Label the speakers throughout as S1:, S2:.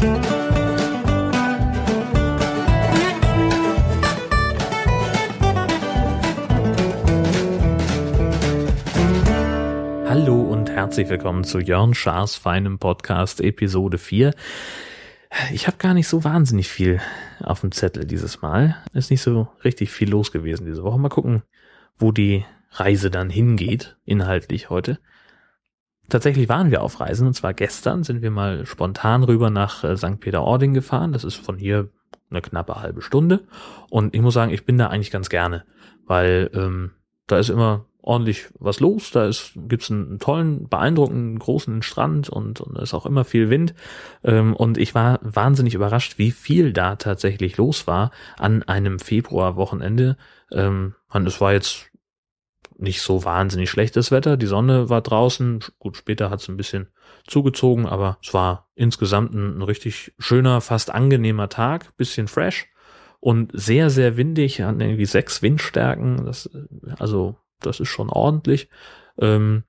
S1: Hallo und herzlich willkommen zu Jörn Schaas feinem Podcast Episode 4. Ich habe gar nicht so wahnsinnig viel auf dem Zettel dieses Mal. Ist nicht so richtig viel los gewesen diese Woche. Mal gucken, wo die Reise dann hingeht, inhaltlich heute. Tatsächlich waren wir auf Reisen und zwar gestern sind wir mal spontan rüber nach äh, St. Peter-Ording gefahren. Das ist von hier eine knappe halbe Stunde. Und ich muss sagen, ich bin da eigentlich ganz gerne, weil ähm, da ist immer ordentlich was los. Da ist gibt's einen, tollen, beeindruckenden, großen Strand und, und ist auch immer viel Wind. Ähm, und ich war wahnsinnig überrascht, wie viel da tatsächlich los war an einem Februarwochenende. Ähm, es war jetzt nicht so wahnsinnig schlechtes Wetter. Die Sonne war draußen. Gut, später hat es ein bisschen zugezogen, aber es war insgesamt ein, ein richtig schöner, fast angenehmer Tag. Bisschen fresh und sehr, sehr windig. Hatten irgendwie sechs Windstärken. Das, also das ist schon ordentlich. Ähm,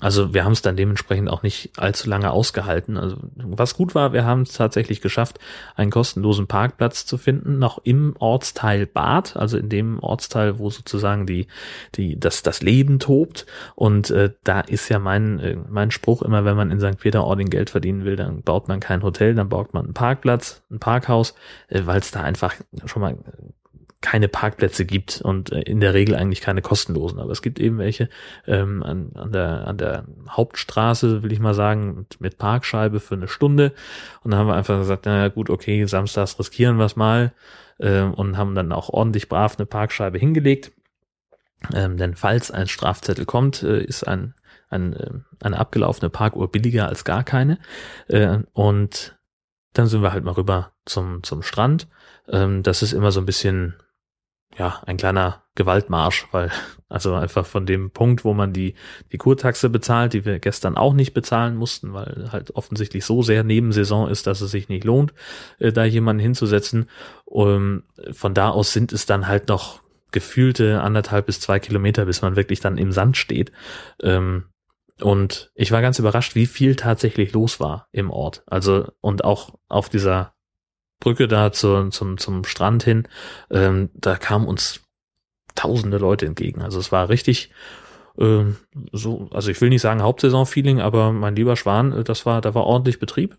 S1: also wir haben es dann dementsprechend auch nicht allzu lange ausgehalten. Also was gut war, wir haben es tatsächlich geschafft, einen kostenlosen Parkplatz zu finden, noch im Ortsteil Bad, also in dem Ortsteil, wo sozusagen die die das das Leben tobt. Und äh, da ist ja mein äh, mein Spruch immer, wenn man in St. Peter-Ording Geld verdienen will, dann baut man kein Hotel, dann baut man einen Parkplatz, ein Parkhaus, äh, weil es da einfach schon mal keine Parkplätze gibt und äh, in der Regel eigentlich keine kostenlosen. Aber es gibt eben welche ähm, an, an, der, an der Hauptstraße, will ich mal sagen, mit, mit Parkscheibe für eine Stunde. Und da haben wir einfach gesagt, naja gut, okay, samstags riskieren wir es mal äh, und haben dann auch ordentlich brav eine Parkscheibe hingelegt. Ähm, denn falls ein Strafzettel kommt, äh, ist ein, ein, äh, eine abgelaufene Parkuhr billiger als gar keine. Äh, und dann sind wir halt mal rüber zum, zum Strand. Ähm, das ist immer so ein bisschen ja, ein kleiner Gewaltmarsch, weil also einfach von dem Punkt, wo man die, die Kurtaxe bezahlt, die wir gestern auch nicht bezahlen mussten, weil halt offensichtlich so sehr Nebensaison ist, dass es sich nicht lohnt, äh, da jemanden hinzusetzen. Um, von da aus sind es dann halt noch gefühlte anderthalb bis zwei Kilometer, bis man wirklich dann im Sand steht. Ähm, und ich war ganz überrascht, wie viel tatsächlich los war im Ort. Also, und auch auf dieser Brücke da zu, zum, zum Strand hin, ähm, da kamen uns tausende Leute entgegen. Also es war richtig ähm, so, also ich will nicht sagen Hauptsaison-Feeling, aber mein lieber Schwan, äh, das war, da war ordentlich Betrieb.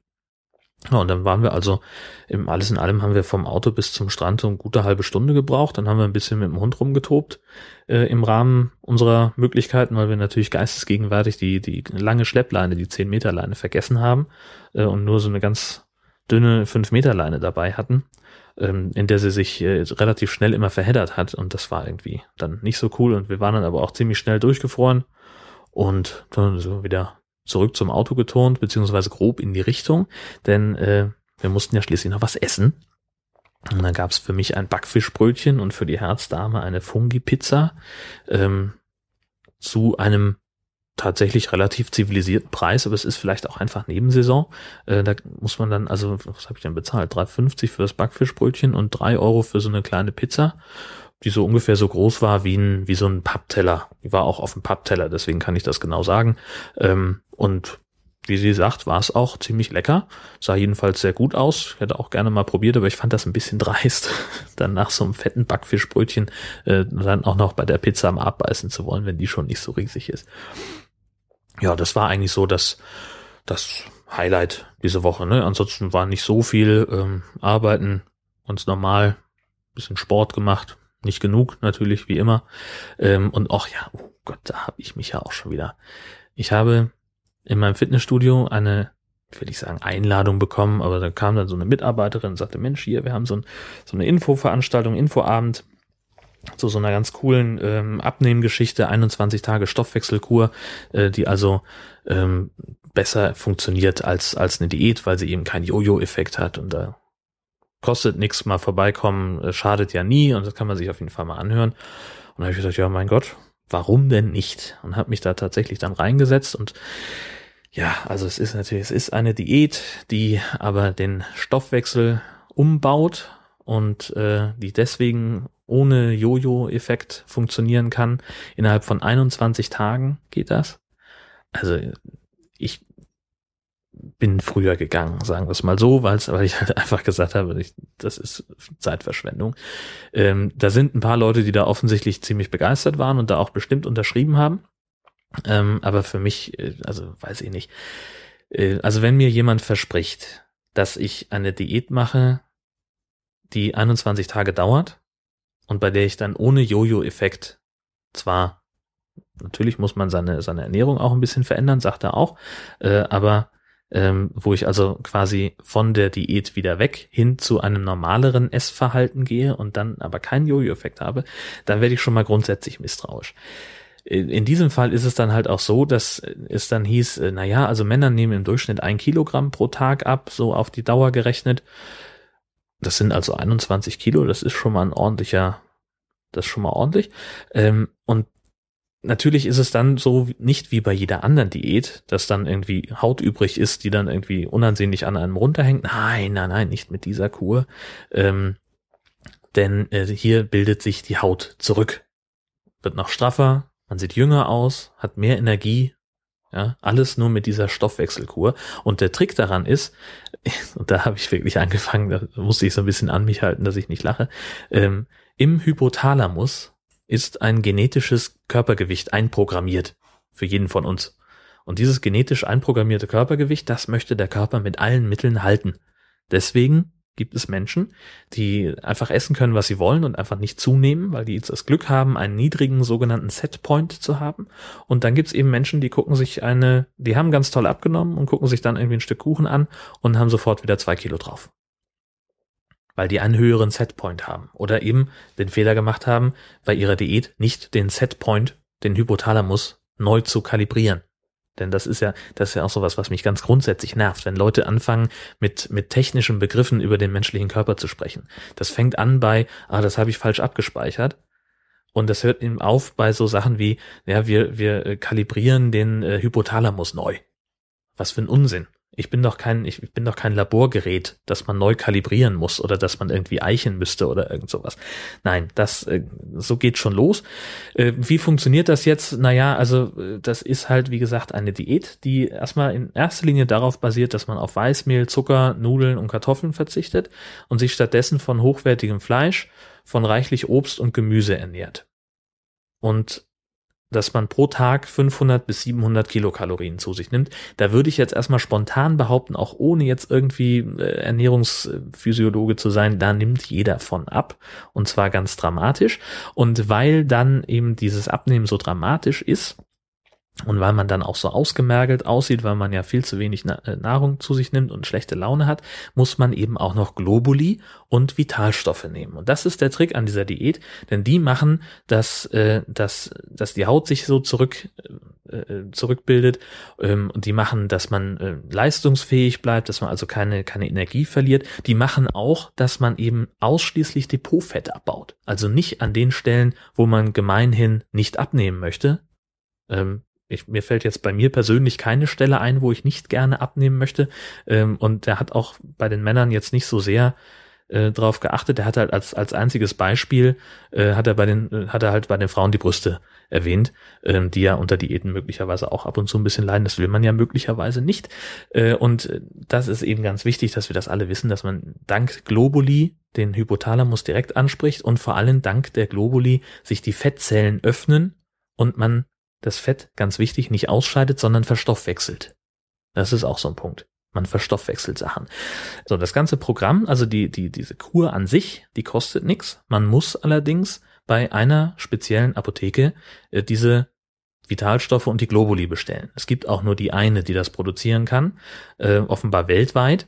S1: Ja, und dann waren wir also, im, alles in allem haben wir vom Auto bis zum Strand so eine gute halbe Stunde gebraucht. Dann haben wir ein bisschen mit dem Hund rumgetobt äh, im Rahmen unserer Möglichkeiten, weil wir natürlich geistesgegenwärtig die, die lange Schleppleine, die 10 Meter Leine vergessen haben äh, und nur so eine ganz dünne 5 Meter Leine dabei hatten, ähm, in der sie sich äh, relativ schnell immer verheddert hat. Und das war irgendwie dann nicht so cool. Und wir waren dann aber auch ziemlich schnell durchgefroren und dann so wieder zurück zum Auto geturnt, beziehungsweise grob in die Richtung, denn äh, wir mussten ja schließlich noch was essen. Und dann gab's für mich ein Backfischbrötchen und für die Herzdame eine Fungi-Pizza ähm, zu einem tatsächlich relativ zivilisierten Preis, aber es ist vielleicht auch einfach Nebensaison. Äh, da muss man dann, also was habe ich denn bezahlt? 3,50 für das Backfischbrötchen und drei Euro für so eine kleine Pizza, die so ungefähr so groß war wie ein, wie so ein Pappteller. Die war auch auf dem Pappteller, deswegen kann ich das genau sagen. Ähm, und wie sie sagt, war es auch ziemlich lecker. Sah jedenfalls sehr gut aus. Ich hätte auch gerne mal probiert, aber ich fand das ein bisschen dreist, dann nach so einem fetten Backfischbrötchen äh, dann auch noch bei der Pizza am Abbeißen zu wollen, wenn die schon nicht so riesig ist ja, das war eigentlich so das, das Highlight diese Woche. Ne? Ansonsten war nicht so viel ähm, Arbeiten, ganz normal, bisschen Sport gemacht, nicht genug natürlich, wie immer. Ähm, und auch ja, oh Gott, da habe ich mich ja auch schon wieder. Ich habe in meinem Fitnessstudio eine, will ich sagen, Einladung bekommen, aber da kam dann so eine Mitarbeiterin und sagte, Mensch, hier, wir haben so, ein, so eine Infoveranstaltung, Infoabend zu so einer ganz coolen ähm, Abnehmgeschichte, 21 Tage Stoffwechselkur, äh, die also ähm, besser funktioniert als, als eine Diät, weil sie eben keinen Jojo-Effekt hat und da kostet nichts mal vorbeikommen, äh, schadet ja nie und das kann man sich auf jeden Fall mal anhören. Und da habe ich gesagt, ja mein Gott, warum denn nicht? Und habe mich da tatsächlich dann reingesetzt und ja, also es ist natürlich, es ist eine Diät, die aber den Stoffwechsel umbaut und äh, die deswegen ohne Jojo-Effekt funktionieren kann. Innerhalb von 21 Tagen geht das. Also ich bin früher gegangen, sagen wir es mal so, weil ich halt einfach gesagt habe, ich, das ist Zeitverschwendung. Ähm, da sind ein paar Leute, die da offensichtlich ziemlich begeistert waren und da auch bestimmt unterschrieben haben. Ähm, aber für mich, äh, also weiß ich nicht. Äh, also wenn mir jemand verspricht, dass ich eine Diät mache, die 21 Tage dauert und bei der ich dann ohne Jojo-Effekt zwar natürlich muss man seine seine Ernährung auch ein bisschen verändern, sagt er auch, äh, aber ähm, wo ich also quasi von der Diät wieder weg hin zu einem normaleren Essverhalten gehe und dann aber keinen Jojo-Effekt habe, dann werde ich schon mal grundsätzlich misstrauisch. In diesem Fall ist es dann halt auch so, dass es dann hieß, äh, na ja, also Männer nehmen im Durchschnitt ein Kilogramm pro Tag ab, so auf die Dauer gerechnet. Das sind also 21 Kilo, das ist schon mal ein ordentlicher, das ist schon mal ordentlich. Ähm, und natürlich ist es dann so nicht wie bei jeder anderen Diät, dass dann irgendwie Haut übrig ist, die dann irgendwie unansehnlich an einem runterhängt. Nein, nein, nein, nicht mit dieser Kur. Ähm, denn äh, hier bildet sich die Haut zurück, wird noch straffer, man sieht jünger aus, hat mehr Energie, ja, alles nur mit dieser Stoffwechselkur. Und der Trick daran ist, und da habe ich wirklich angefangen, da musste ich so ein bisschen an mich halten, dass ich nicht lache, ähm, im Hypothalamus ist ein genetisches Körpergewicht einprogrammiert für jeden von uns. Und dieses genetisch einprogrammierte Körpergewicht, das möchte der Körper mit allen Mitteln halten. Deswegen gibt es Menschen, die einfach essen können, was sie wollen und einfach nicht zunehmen, weil die jetzt das Glück haben, einen niedrigen sogenannten Setpoint zu haben. Und dann gibt es eben Menschen, die gucken sich eine, die haben ganz toll abgenommen und gucken sich dann irgendwie ein Stück Kuchen an und haben sofort wieder zwei Kilo drauf weil die einen höheren Setpoint haben oder eben den Fehler gemacht haben, bei ihrer Diät nicht den Setpoint, den Hypothalamus neu zu kalibrieren. Denn das ist ja, das ist ja auch sowas, was mich ganz grundsätzlich nervt, wenn Leute anfangen, mit, mit technischen Begriffen über den menschlichen Körper zu sprechen. Das fängt an bei, ah, das habe ich falsch abgespeichert. Und das hört eben auf bei so Sachen wie, ja, wir, wir äh, kalibrieren den äh, Hypothalamus neu. Was für ein Unsinn. Ich bin doch kein, ich bin doch kein Laborgerät, das man neu kalibrieren muss oder dass man irgendwie eichen müsste oder irgend sowas. Nein, das, äh, so geht schon los. Äh, wie funktioniert das jetzt? Naja, also, äh, das ist halt, wie gesagt, eine Diät, die erstmal in erster Linie darauf basiert, dass man auf Weißmehl, Zucker, Nudeln und Kartoffeln verzichtet und sich stattdessen von hochwertigem Fleisch, von reichlich Obst und Gemüse ernährt. Und dass man pro Tag 500 bis 700 Kilokalorien zu sich nimmt. Da würde ich jetzt erstmal spontan behaupten, auch ohne jetzt irgendwie äh, Ernährungsphysiologe zu sein, da nimmt jeder von ab und zwar ganz dramatisch. Und weil dann eben dieses Abnehmen so dramatisch ist, und weil man dann auch so ausgemergelt aussieht, weil man ja viel zu wenig äh, Nahrung zu sich nimmt und schlechte Laune hat, muss man eben auch noch Globuli und Vitalstoffe nehmen. Und das ist der Trick an dieser Diät, denn die machen, dass, äh, dass, dass die Haut sich so zurück, äh, zurückbildet ähm, und die machen, dass man äh, leistungsfähig bleibt, dass man also keine, keine Energie verliert. Die machen auch, dass man eben ausschließlich Depotfett abbaut. Also nicht an den Stellen, wo man gemeinhin nicht abnehmen möchte, ähm, ich, mir fällt jetzt bei mir persönlich keine Stelle ein, wo ich nicht gerne abnehmen möchte. Ähm, und er hat auch bei den Männern jetzt nicht so sehr äh, drauf geachtet. Er hat halt als, als einziges Beispiel, äh, hat er bei den, äh, hat er halt bei den Frauen die Brüste erwähnt, ähm, die ja unter Diäten möglicherweise auch ab und zu ein bisschen leiden. Das will man ja möglicherweise nicht. Äh, und das ist eben ganz wichtig, dass wir das alle wissen, dass man dank Globuli den Hypothalamus direkt anspricht und vor allem dank der Globuli sich die Fettzellen öffnen und man das Fett, ganz wichtig, nicht ausscheidet, sondern verstoffwechselt. Das ist auch so ein Punkt. Man verstoffwechselt Sachen. So, das ganze Programm, also die, die, diese Kur an sich, die kostet nichts. Man muss allerdings bei einer speziellen Apotheke äh, diese Vitalstoffe und die Globuli bestellen. Es gibt auch nur die eine, die das produzieren kann, äh, offenbar weltweit.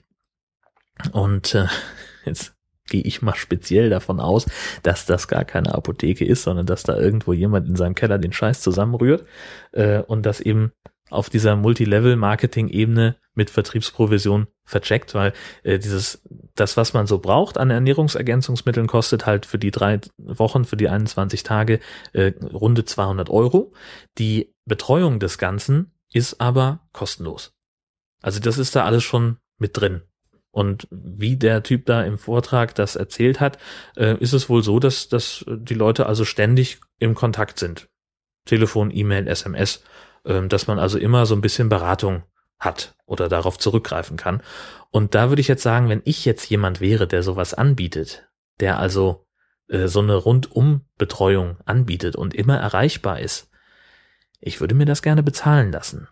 S1: Und äh, jetzt gehe ich mal speziell davon aus, dass das gar keine Apotheke ist, sondern dass da irgendwo jemand in seinem Keller den Scheiß zusammenrührt äh, und das eben auf dieser Multilevel-Marketing-Ebene mit Vertriebsprovision vercheckt, weil äh, dieses, das, was man so braucht an Ernährungsergänzungsmitteln, kostet halt für die drei Wochen, für die 21 Tage äh, runde 200 Euro. Die Betreuung des Ganzen ist aber kostenlos. Also das ist da alles schon mit drin. Und wie der Typ da im Vortrag das erzählt hat, äh, ist es wohl so, dass, dass die Leute also ständig im Kontakt sind. Telefon, E-Mail, SMS, äh, dass man also immer so ein bisschen Beratung hat oder darauf zurückgreifen kann. Und da würde ich jetzt sagen, wenn ich jetzt jemand wäre, der sowas anbietet, der also äh, so eine Rundumbetreuung anbietet und immer erreichbar ist, ich würde mir das gerne bezahlen lassen.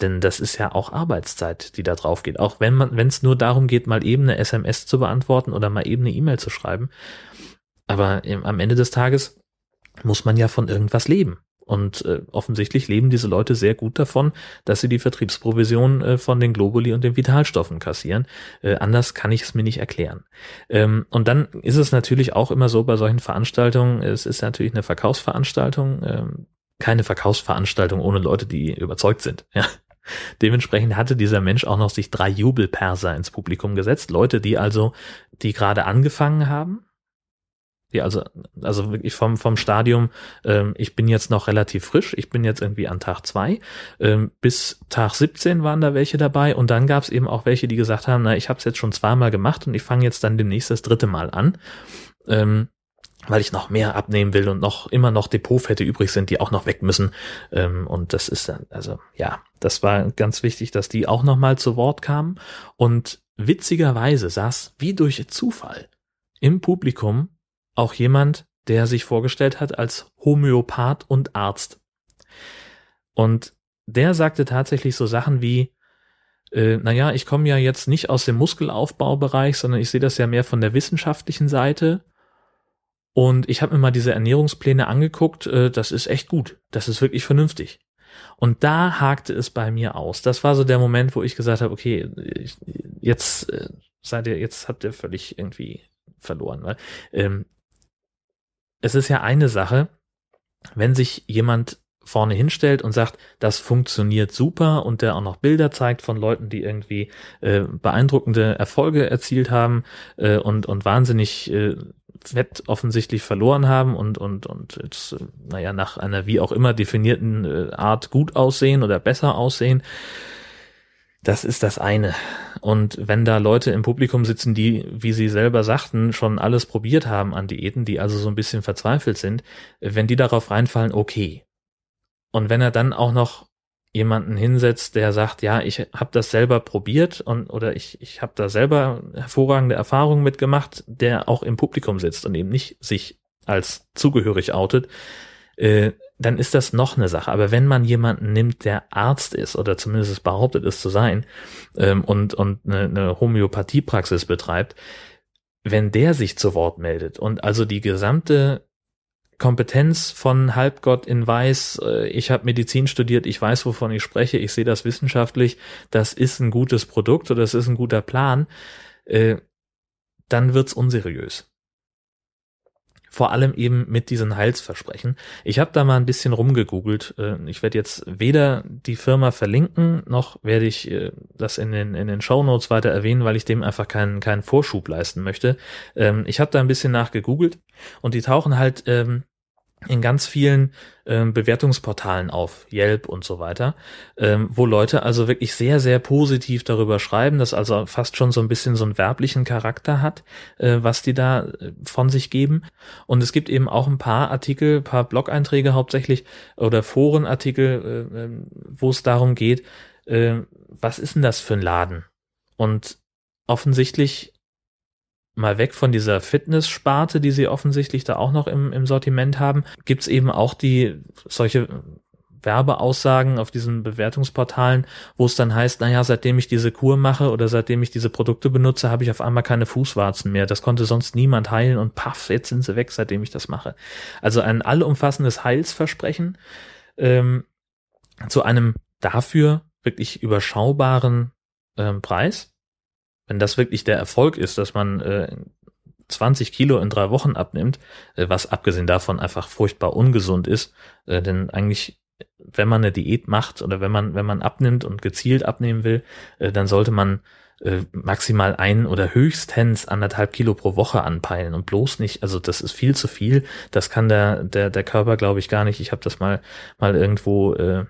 S1: Denn das ist ja auch Arbeitszeit, die da drauf geht. Auch wenn man, wenn es nur darum geht, mal eben eine SMS zu beantworten oder mal eben eine E-Mail zu schreiben. Aber im, am Ende des Tages muss man ja von irgendwas leben. Und äh, offensichtlich leben diese Leute sehr gut davon, dass sie die Vertriebsprovision äh, von den Globuli und den Vitalstoffen kassieren. Äh, anders kann ich es mir nicht erklären. Ähm, und dann ist es natürlich auch immer so bei solchen Veranstaltungen, es ist natürlich eine Verkaufsveranstaltung, ähm, keine Verkaufsveranstaltung ohne Leute, die überzeugt sind. Ja. Dementsprechend hatte dieser Mensch auch noch sich drei Jubelperser ins Publikum gesetzt. Leute, die also, die gerade angefangen haben, die also, also wirklich vom, vom Stadium, ähm, ich bin jetzt noch relativ frisch, ich bin jetzt irgendwie an Tag zwei ähm, bis Tag 17 waren da welche dabei und dann gab es eben auch welche, die gesagt haben, na, ich habe es jetzt schon zweimal gemacht und ich fange jetzt dann demnächst das dritte Mal an. Ähm, weil ich noch mehr abnehmen will und noch immer noch Depotfette übrig sind, die auch noch weg müssen. Ähm, und das ist dann, also ja, das war ganz wichtig, dass die auch noch mal zu Wort kamen. Und witzigerweise saß wie durch Zufall im Publikum auch jemand, der sich vorgestellt hat als Homöopath und Arzt. Und der sagte tatsächlich so Sachen wie, äh, naja, ich komme ja jetzt nicht aus dem Muskelaufbaubereich, sondern ich sehe das ja mehr von der wissenschaftlichen Seite. Und ich habe mir mal diese Ernährungspläne angeguckt, äh, das ist echt gut, das ist wirklich vernünftig. Und da hakte es bei mir aus. Das war so der Moment, wo ich gesagt habe, okay, jetzt äh, seid ihr, jetzt habt ihr völlig irgendwie verloren. Weil, ähm, es ist ja eine Sache, wenn sich jemand vorne hinstellt und sagt, das funktioniert super und der auch noch Bilder zeigt von Leuten, die irgendwie äh, beeindruckende Erfolge erzielt haben äh, und, und wahnsinnig äh, Fett offensichtlich verloren haben und, und, und jetzt, äh, naja, nach einer wie auch immer definierten äh, Art gut aussehen oder besser aussehen, das ist das eine. Und wenn da Leute im Publikum sitzen, die, wie sie selber sagten, schon alles probiert haben an Diäten, die also so ein bisschen verzweifelt sind, wenn die darauf reinfallen, okay. Und wenn er dann auch noch jemanden hinsetzt, der sagt, ja, ich habe das selber probiert und oder ich ich habe da selber hervorragende Erfahrungen mitgemacht, der auch im Publikum sitzt und eben nicht sich als zugehörig outet, äh, dann ist das noch eine Sache. Aber wenn man jemanden nimmt, der Arzt ist oder zumindest behauptet es zu sein ähm, und, und eine, eine Homöopathiepraxis betreibt, wenn der sich zu Wort meldet und also die gesamte Kompetenz von Halbgott in Weiß, äh, ich habe Medizin studiert, ich weiß, wovon ich spreche, ich sehe das wissenschaftlich, das ist ein gutes Produkt oder das ist ein guter Plan, äh, dann wird's unseriös vor allem eben mit diesen Heilsversprechen. Ich habe da mal ein bisschen rumgegoogelt. Äh, ich werde jetzt weder die Firma verlinken, noch werde ich äh, das in den, in den Show Notes weiter erwähnen, weil ich dem einfach keinen, keinen Vorschub leisten möchte. Ähm, ich habe da ein bisschen nachgegoogelt und die tauchen halt ähm, in ganz vielen ähm, Bewertungsportalen auf, Yelp und so weiter, ähm, wo Leute also wirklich sehr, sehr positiv darüber schreiben, das also fast schon so ein bisschen so einen werblichen Charakter hat, äh, was die da äh, von sich geben. Und es gibt eben auch ein paar Artikel, paar Blog-Einträge hauptsächlich oder Forenartikel, äh, ähm, wo es darum geht, äh, was ist denn das für ein Laden? Und offensichtlich mal weg von dieser Fitness-Sparte, die sie offensichtlich da auch noch im, im Sortiment haben, gibt's eben auch die solche Werbeaussagen auf diesen Bewertungsportalen, wo es dann heißt, naja, seitdem ich diese Kur mache oder seitdem ich diese Produkte benutze, habe ich auf einmal keine Fußwarzen mehr. Das konnte sonst niemand heilen und paff, jetzt sind sie weg, seitdem ich das mache. Also ein allumfassendes Heilsversprechen ähm, zu einem dafür wirklich überschaubaren ähm, Preis wenn das wirklich der Erfolg ist, dass man äh, 20 Kilo in drei Wochen abnimmt, äh, was abgesehen davon einfach furchtbar ungesund ist, äh, denn eigentlich, wenn man eine Diät macht oder wenn man, wenn man abnimmt und gezielt abnehmen will, äh, dann sollte man äh, maximal ein oder höchstens anderthalb Kilo pro Woche anpeilen und bloß nicht, also das ist viel zu viel, das kann der, der, der Körper, glaube ich, gar nicht. Ich habe das mal, mal irgendwo äh,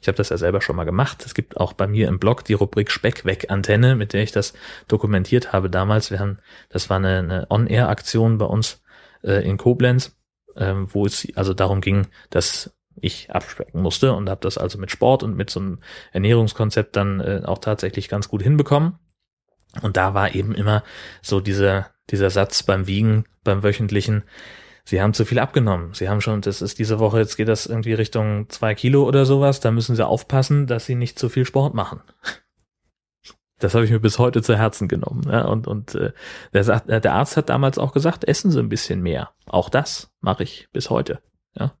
S1: ich habe das ja selber schon mal gemacht. Es gibt auch bei mir im Blog die Rubrik Speck weg Antenne, mit der ich das dokumentiert habe damals. Wir haben, das war eine, eine On-Air-Aktion bei uns äh, in Koblenz, ähm, wo es also darum ging, dass ich abspecken musste und habe das also mit Sport und mit so einem Ernährungskonzept dann äh, auch tatsächlich ganz gut hinbekommen. Und da war eben immer so dieser, dieser Satz beim Wiegen, beim wöchentlichen, Sie haben zu viel abgenommen. Sie haben schon, das ist diese Woche, jetzt geht das irgendwie Richtung zwei Kilo oder sowas. Da müssen Sie aufpassen, dass Sie nicht zu viel Sport machen. Das habe ich mir bis heute zu Herzen genommen. Ja, und und äh, der, sagt, der Arzt hat damals auch gesagt, essen Sie ein bisschen mehr. Auch das mache ich bis heute. Ja.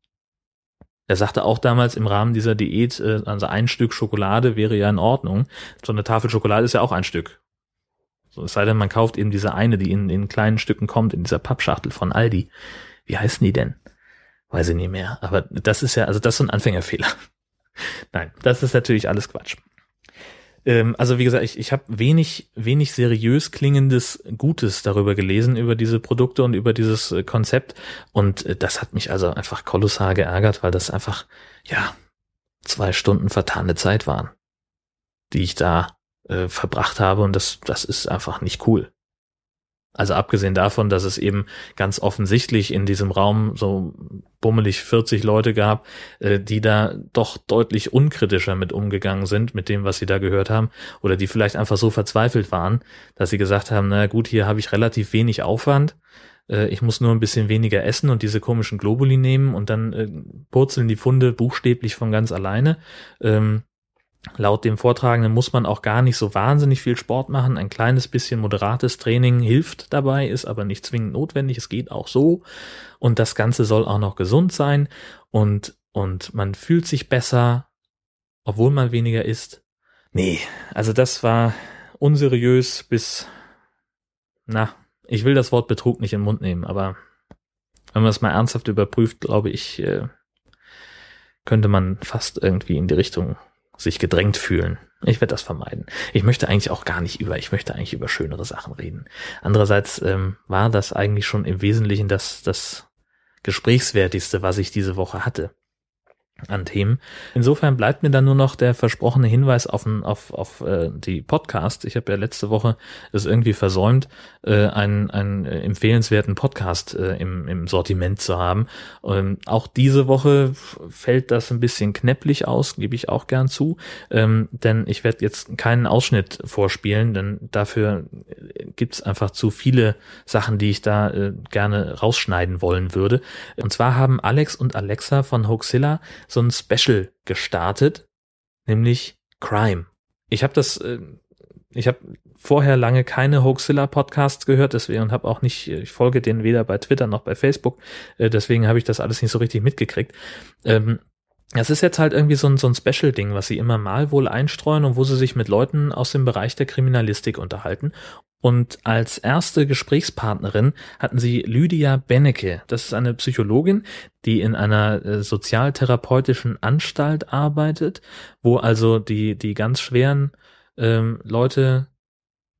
S1: Er sagte auch damals im Rahmen dieser Diät, äh, also ein Stück Schokolade wäre ja in Ordnung. So eine Tafel Schokolade ist ja auch ein Stück. So, es sei denn, man kauft eben diese eine, die in, in kleinen Stücken kommt, in dieser Pappschachtel von Aldi. Wie heißen die denn? Weiß ich nicht mehr. Aber das ist ja, also das ist ein Anfängerfehler. Nein, das ist natürlich alles Quatsch. Ähm, also wie gesagt, ich, ich habe wenig, wenig seriös klingendes Gutes darüber gelesen, über diese Produkte und über dieses äh, Konzept. Und äh, das hat mich also einfach kolossal geärgert, weil das einfach, ja, zwei Stunden vertane Zeit waren, die ich da äh, verbracht habe. Und das, das ist einfach nicht cool. Also abgesehen davon, dass es eben ganz offensichtlich in diesem Raum so bummelig 40 Leute gab, äh, die da doch deutlich unkritischer mit umgegangen sind, mit dem, was sie da gehört haben, oder die vielleicht einfach so verzweifelt waren, dass sie gesagt haben, na gut, hier habe ich relativ wenig Aufwand, äh, ich muss nur ein bisschen weniger essen und diese komischen Globuli nehmen und dann äh, purzeln die Funde buchstäblich von ganz alleine. Ähm, Laut dem Vortragenden muss man auch gar nicht so wahnsinnig viel Sport machen. Ein kleines bisschen moderates Training hilft dabei, ist aber nicht zwingend notwendig. Es geht auch so. Und das Ganze soll auch noch gesund sein. Und, und man fühlt sich besser, obwohl man weniger isst. Nee, also das war unseriös bis, na, ich will das Wort Betrug nicht in den Mund nehmen, aber wenn man das mal ernsthaft überprüft, glaube ich, äh, könnte man fast irgendwie in die Richtung sich gedrängt fühlen. Ich werde das vermeiden. Ich möchte eigentlich auch gar nicht über, ich möchte eigentlich über schönere Sachen reden. Andererseits ähm, war das eigentlich schon im Wesentlichen das, das Gesprächswertigste, was ich diese Woche hatte an Themen. Insofern bleibt mir dann nur noch der versprochene Hinweis auf, auf, auf äh, die Podcast. Ich habe ja letzte Woche es irgendwie versäumt, äh, einen, einen empfehlenswerten Podcast äh, im, im Sortiment zu haben. Ähm, auch diese Woche fällt das ein bisschen knäpplich aus, gebe ich auch gern zu. Ähm, denn ich werde jetzt keinen Ausschnitt vorspielen, denn dafür gibt's einfach zu viele Sachen, die ich da äh, gerne rausschneiden wollen würde. Und zwar haben Alex und Alexa von Hoaxilla so ein Special gestartet, nämlich Crime. Ich habe das, äh, ich habe vorher lange keine Hoaxilla Podcasts gehört, deswegen und habe auch nicht, ich folge denen weder bei Twitter noch bei Facebook, äh, deswegen habe ich das alles nicht so richtig mitgekriegt. Ähm, das ist jetzt halt irgendwie so ein, so ein Special-Ding, was sie immer mal wohl einstreuen und wo sie sich mit Leuten aus dem Bereich der Kriminalistik unterhalten. Und als erste Gesprächspartnerin hatten sie Lydia Bennecke. Das ist eine Psychologin, die in einer äh, sozialtherapeutischen Anstalt arbeitet, wo also die, die ganz schweren ähm, Leute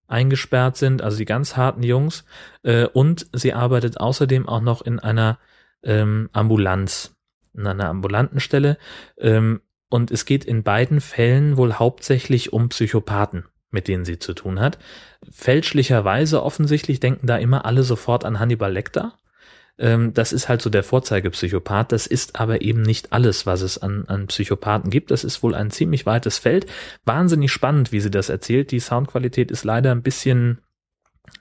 S1: eingesperrt sind, also die ganz harten Jungs. Äh, und sie arbeitet außerdem auch noch in einer ähm, Ambulanz, in einer ambulanten Stelle. Ähm, und es geht in beiden Fällen wohl hauptsächlich um Psychopathen mit denen sie zu tun hat. Fälschlicherweise offensichtlich denken da immer alle sofort an Hannibal Lecter. Ähm, das ist halt so der Vorzeigepsychopath. Das ist aber eben nicht alles, was es an, an Psychopathen gibt. Das ist wohl ein ziemlich weites Feld. Wahnsinnig spannend, wie sie das erzählt. Die Soundqualität ist leider ein bisschen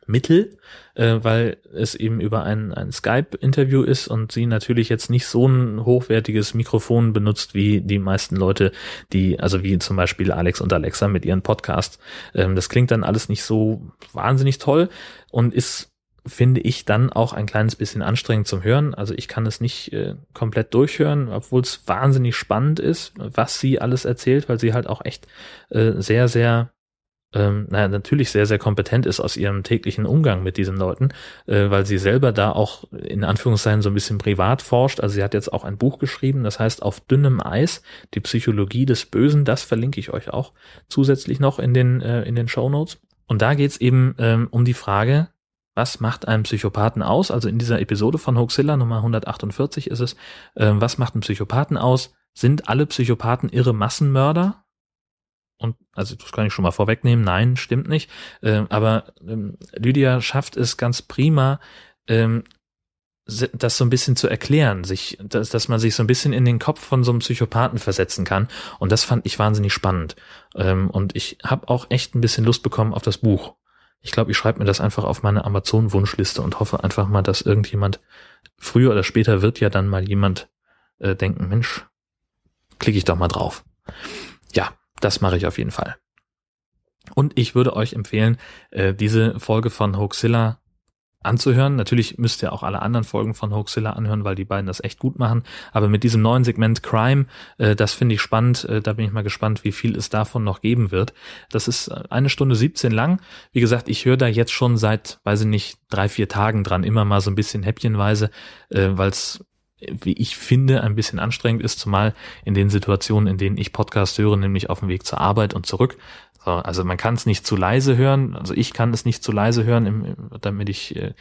S1: Mittel, äh, weil es eben über ein, ein Skype-Interview ist und sie natürlich jetzt nicht so ein hochwertiges Mikrofon benutzt wie die meisten Leute, die, also wie zum Beispiel Alex und Alexa mit ihren Podcasts. Ähm, das klingt dann alles nicht so wahnsinnig toll und ist finde ich dann auch ein kleines bisschen anstrengend zum Hören. Also ich kann es nicht äh, komplett durchhören, obwohl es wahnsinnig spannend ist, was sie alles erzählt, weil sie halt auch echt äh, sehr, sehr ähm, naja, natürlich sehr, sehr kompetent ist aus ihrem täglichen Umgang mit diesen Leuten, äh, weil sie selber da auch in Anführungszeichen so ein bisschen privat forscht. Also sie hat jetzt auch ein Buch geschrieben, das heißt Auf dünnem Eis, die Psychologie des Bösen. Das verlinke ich euch auch zusätzlich noch in den, äh, in den Show Notes. Und da geht's eben ähm, um die Frage, was macht einen Psychopathen aus? Also in dieser Episode von Hoaxilla Nummer 148 ist es, äh, was macht einen Psychopathen aus? Sind alle Psychopathen irre Massenmörder? Und also das kann ich schon mal vorwegnehmen, nein, stimmt nicht. Ähm, aber ähm, Lydia schafft es ganz prima, ähm, das so ein bisschen zu erklären, sich, dass, dass man sich so ein bisschen in den Kopf von so einem Psychopathen versetzen kann. Und das fand ich wahnsinnig spannend. Ähm, und ich habe auch echt ein bisschen Lust bekommen auf das Buch. Ich glaube, ich schreibe mir das einfach auf meine Amazon-Wunschliste und hoffe einfach mal, dass irgendjemand, früher oder später wird ja dann mal jemand äh, denken, Mensch, klicke ich doch mal drauf. Ja, das mache ich auf jeden Fall. Und ich würde euch empfehlen, äh, diese Folge von Hoaxilla anzuhören. Natürlich müsst ihr auch alle anderen Folgen von Hoaxilla anhören, weil die beiden das echt gut machen. Aber mit diesem neuen Segment Crime, äh, das finde ich spannend. Äh, da bin ich mal gespannt, wie viel es davon noch geben wird. Das ist eine Stunde 17 lang. Wie gesagt, ich höre da jetzt schon seit, weiß ich nicht, drei, vier Tagen dran, immer mal so ein bisschen häppchenweise, weil es wie ich finde, ein bisschen anstrengend ist, zumal in den Situationen, in denen ich Podcast höre, nämlich auf dem Weg zur Arbeit und zurück. So, also man kann es nicht zu leise hören, also ich kann es nicht zu leise hören, im, damit ich, äh,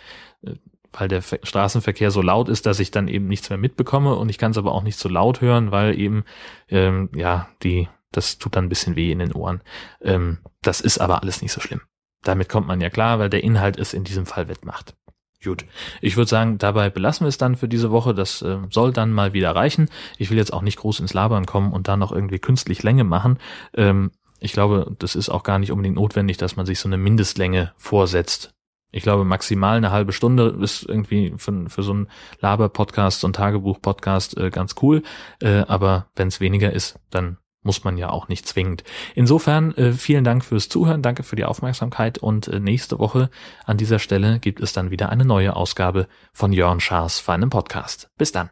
S1: weil der Straßenverkehr so laut ist, dass ich dann eben nichts mehr mitbekomme und ich kann es aber auch nicht zu laut hören, weil eben, ähm, ja, die, das tut dann ein bisschen weh in den Ohren. Ähm, das ist aber alles nicht so schlimm. Damit kommt man ja klar, weil der Inhalt es in diesem Fall wettmacht. Gut. Ich würde sagen, dabei belassen wir es dann für diese Woche. Das äh, soll dann mal wieder reichen. Ich will jetzt auch nicht groß ins Labern kommen und da noch irgendwie künstlich Länge machen. Ähm, ich glaube, das ist auch gar nicht unbedingt notwendig, dass man sich so eine Mindestlänge vorsetzt. Ich glaube, maximal eine halbe Stunde ist irgendwie für, für so einen Laber-Podcast, so einen Tagebuch-Podcast äh, ganz cool. Äh, aber wenn es weniger ist, dann muss man ja auch nicht zwingend. Insofern äh, vielen Dank fürs Zuhören, danke für die Aufmerksamkeit und äh, nächste Woche an dieser Stelle gibt es dann wieder eine neue Ausgabe von Jörn Schaas für einen Podcast. Bis dann.